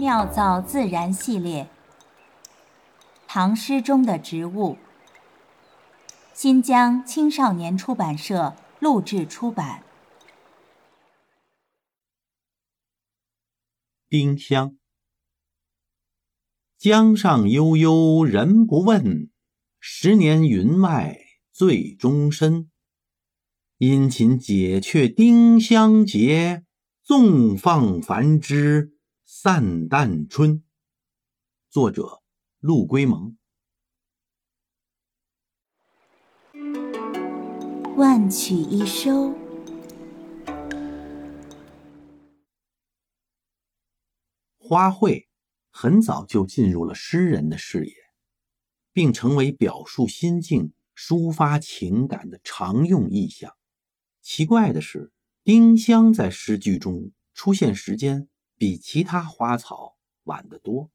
妙造自然系列，唐诗中的植物。新疆青少年出版社录制出版。丁香，江上悠悠人不问，十年云外醉终身。殷勤解却丁香结，纵放繁枝散淡春。作者：陆龟蒙。万曲一收。花卉很早就进入了诗人的视野，并成为表述心境、抒发情感的常用意象。奇怪的是，丁香在诗句中出现时间比其他花草晚得多。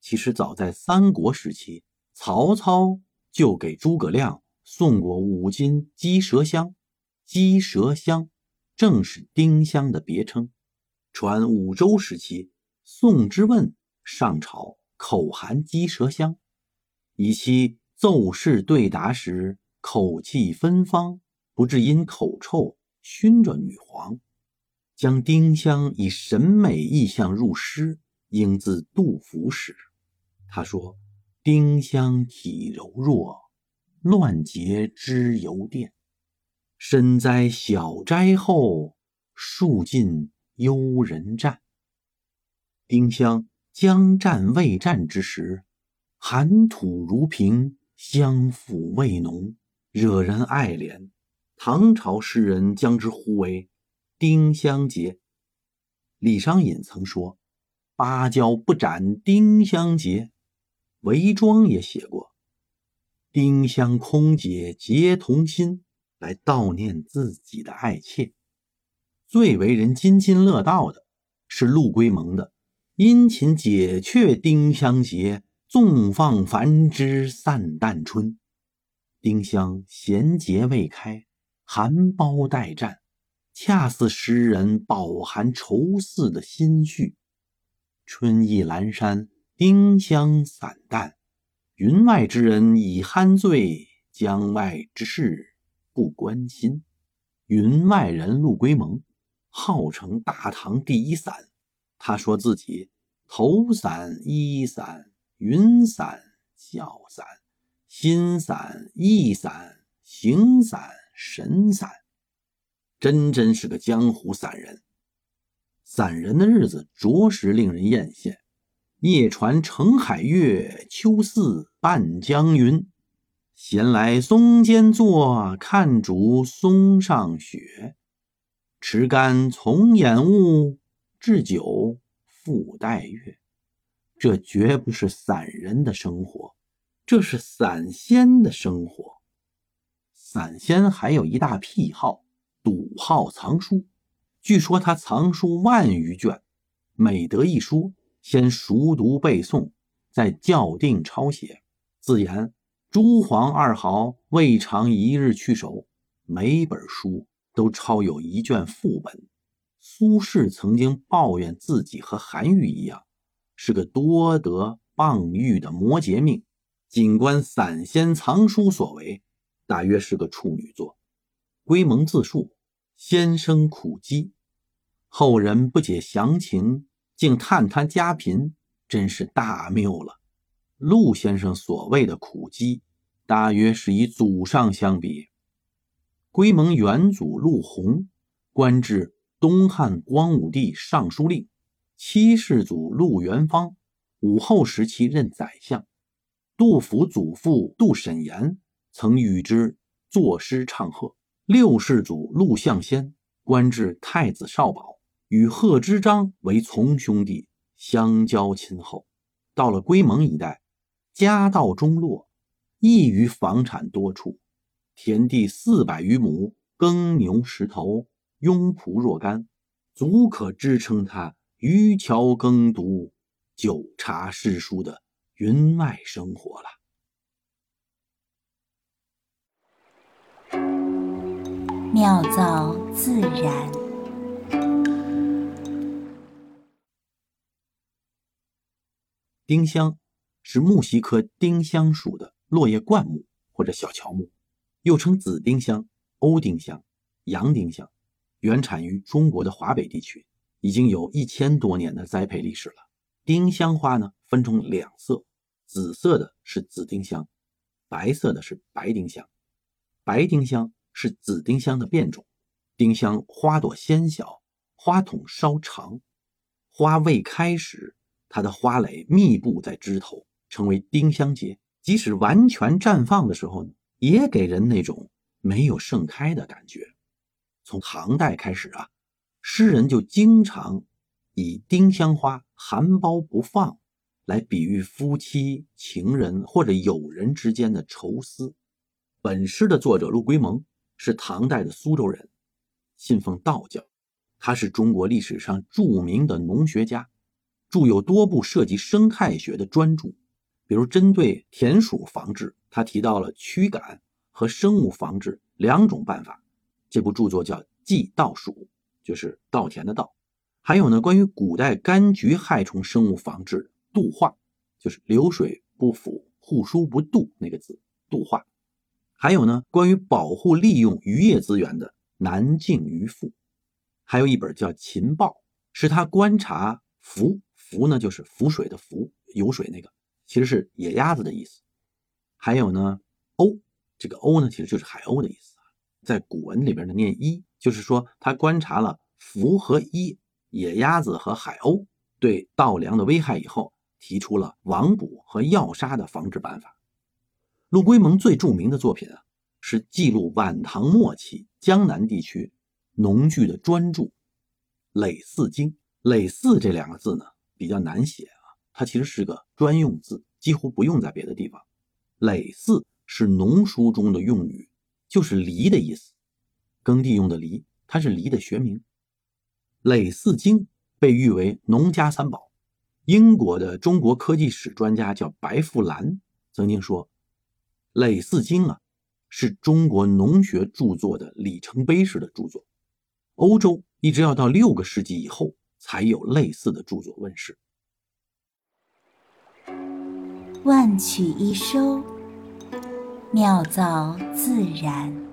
其实，早在三国时期，曹操就给诸葛亮。送过五斤鸡舌香，鸡舌香正是丁香的别称。传五周时期，宋之问上朝，口含鸡舌香，以期奏事对答时口气芬芳，不致因口臭熏着女皇。将丁香以审美意象入诗，应自杜甫始。他说：“丁香体柔弱。”乱结枝犹电，身栽小斋后，树尽幽人战。丁香将战未战之时，寒土如瓶，香馥味浓，惹人爱怜。唐朝诗人将之呼为“丁香结”。李商隐曾说：“芭蕉不展丁香结。”韦庄也写过。丁香空结结同心，来悼念自己的爱妾。最为人津津乐道的是陆龟蒙的“殷勤解却丁香结，纵放繁枝散淡春”。丁香闲结未开，含苞待绽，恰似诗人饱含愁思的心绪。春意阑珊，丁香散淡。云外之人已酣醉，江外之事不关心。云外人陆龟蒙，号称大唐第一散。他说自己头散、衣散、云散、笑散、心散、意散、形散、神散，真真是个江湖散人。散人的日子着实令人艳羡。夜船澄海月，秋似半江云。闲来松间坐，看竹松上雪。持竿从掩物，置酒复待月。这绝不是散人的生活，这是散仙的生活。散仙还有一大癖好，笃好藏书。据说他藏书万余卷，每得一书。先熟读背诵，再校订抄写。自言诸黄二豪未尝一日去手，每本书都抄有一卷副本。苏轼曾经抱怨自己和韩愈一样，是个多得傍玉的摩羯命。尽观散仙藏书所为，大约是个处女座。归蒙自述：先生苦饥，后人不解详情。竟探他家贫，真是大谬了。陆先生所谓的苦饥，大约是以祖上相比。归蒙元祖陆洪，官至东汉光武帝尚书令；七世祖陆元芳，武后时期任宰相。杜甫祖父杜审言曾与之作诗唱和。六世祖陆象先，官至太子少保。与贺知章为从兄弟，相交亲厚。到了归蒙一代，家道中落，异于房产多处，田地四百余亩，耕牛十头，庸仆若干，足可支撑他渔樵耕读、酒茶诗书的云外生活了。妙造自然。丁香是木犀科丁香属的落叶灌木或者小乔木，又称紫丁香、欧丁香、洋丁香，原产于中国的华北地区，已经有一千多年的栽培历史了。丁香花呢，分成两色，紫色的是紫丁香，白色的是白丁香。白丁香是紫丁香的变种。丁香花朵纤小，花筒稍长，花未开时，它的花蕾密布在枝头，成为丁香结。即使完全绽放的时候呢，也给人那种没有盛开的感觉。从唐代开始啊，诗人就经常以丁香花含苞不放来比喻夫妻、情人或者友人之间的愁思。本诗的作者陆龟蒙是唐代的苏州人。信奉道教，他是中国历史上著名的农学家，著有多部涉及生态学的专著，比如针对田鼠防治，他提到了驱赶和生物防治两种办法。这部著作叫《祭稻鼠》，就是稻田的稻。还有呢，关于古代柑橘害虫生物防治，度化，就是流水不腐，户枢不蠹那个字，度化。还有呢，关于保护利用渔业资源的。南靖渔父，还有一本叫《秦报》，是他观察浮浮呢，就是浮水的浮，游水那个，其实是野鸭子的意思。还有呢，鸥，这个鸥呢，其实就是海鸥的意思啊。在古文里边呢，念一，就是说他观察了浮和一野鸭子和海鸥对稻粮的危害以后，提出了网捕和药杀的防治办法。陆龟蒙最著名的作品啊。是记录晚唐末期江南地区农具的专著《耒耜经》。耒耜这两个字呢比较难写啊，它其实是个专用字，几乎不用在别的地方。耒耜是农书中的用语，就是犁的意思，耕地用的犁，它是犁的学名。《耒耜经》被誉为农家三宝。英国的中国科技史专家叫白富兰曾经说，《耒耜经》啊。是中国农学著作的里程碑式的著作，欧洲一直要到六个世纪以后才有类似的著作问世。万曲一收，妙造自然。